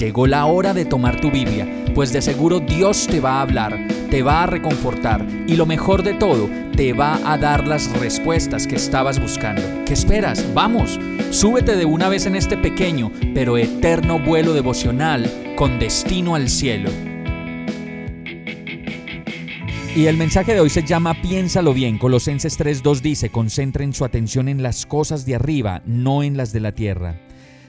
Llegó la hora de tomar tu Biblia, pues de seguro Dios te va a hablar, te va a reconfortar y lo mejor de todo, te va a dar las respuestas que estabas buscando. ¿Qué esperas? Vamos, súbete de una vez en este pequeño pero eterno vuelo devocional con destino al cielo. Y el mensaje de hoy se llama Piénsalo bien. Colosenses 3.2 dice, concentren su atención en las cosas de arriba, no en las de la tierra.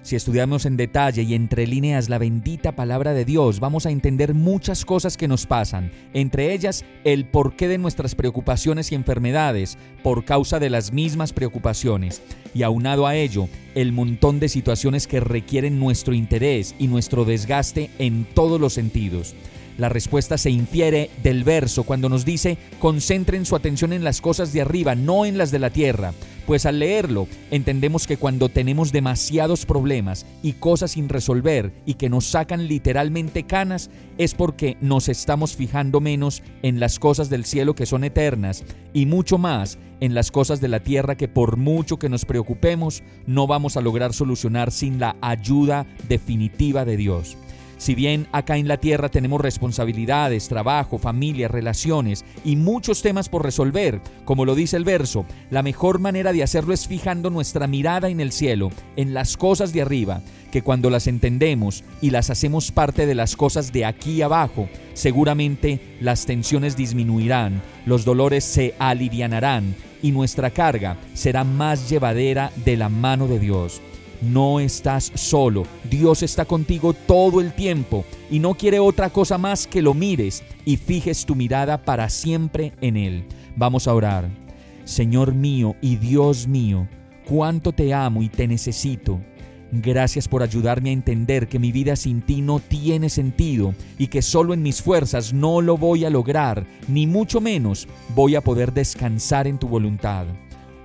Si estudiamos en detalle y entre líneas la bendita palabra de Dios, vamos a entender muchas cosas que nos pasan, entre ellas el porqué de nuestras preocupaciones y enfermedades por causa de las mismas preocupaciones, y aunado a ello, el montón de situaciones que requieren nuestro interés y nuestro desgaste en todos los sentidos. La respuesta se infiere del verso cuando nos dice, concentren su atención en las cosas de arriba, no en las de la tierra. Pues al leerlo, entendemos que cuando tenemos demasiados problemas y cosas sin resolver y que nos sacan literalmente canas, es porque nos estamos fijando menos en las cosas del cielo que son eternas y mucho más en las cosas de la tierra que por mucho que nos preocupemos, no vamos a lograr solucionar sin la ayuda definitiva de Dios. Si bien acá en la tierra tenemos responsabilidades, trabajo, familia, relaciones y muchos temas por resolver, como lo dice el verso, la mejor manera de hacerlo es fijando nuestra mirada en el cielo, en las cosas de arriba, que cuando las entendemos y las hacemos parte de las cosas de aquí abajo, seguramente las tensiones disminuirán, los dolores se alivianarán y nuestra carga será más llevadera de la mano de Dios. No estás solo, Dios está contigo todo el tiempo y no quiere otra cosa más que lo mires y fijes tu mirada para siempre en Él. Vamos a orar. Señor mío y Dios mío, cuánto te amo y te necesito. Gracias por ayudarme a entender que mi vida sin ti no tiene sentido y que solo en mis fuerzas no lo voy a lograr, ni mucho menos voy a poder descansar en tu voluntad.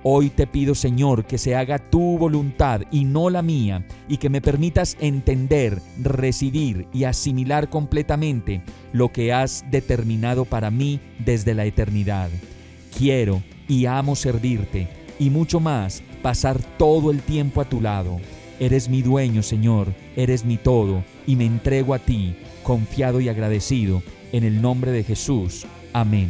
Hoy te pido, Señor, que se haga tu voluntad y no la mía, y que me permitas entender, recibir y asimilar completamente lo que has determinado para mí desde la eternidad. Quiero y amo servirte, y mucho más, pasar todo el tiempo a tu lado. Eres mi dueño, Señor, eres mi todo, y me entrego a ti, confiado y agradecido, en el nombre de Jesús. Amén.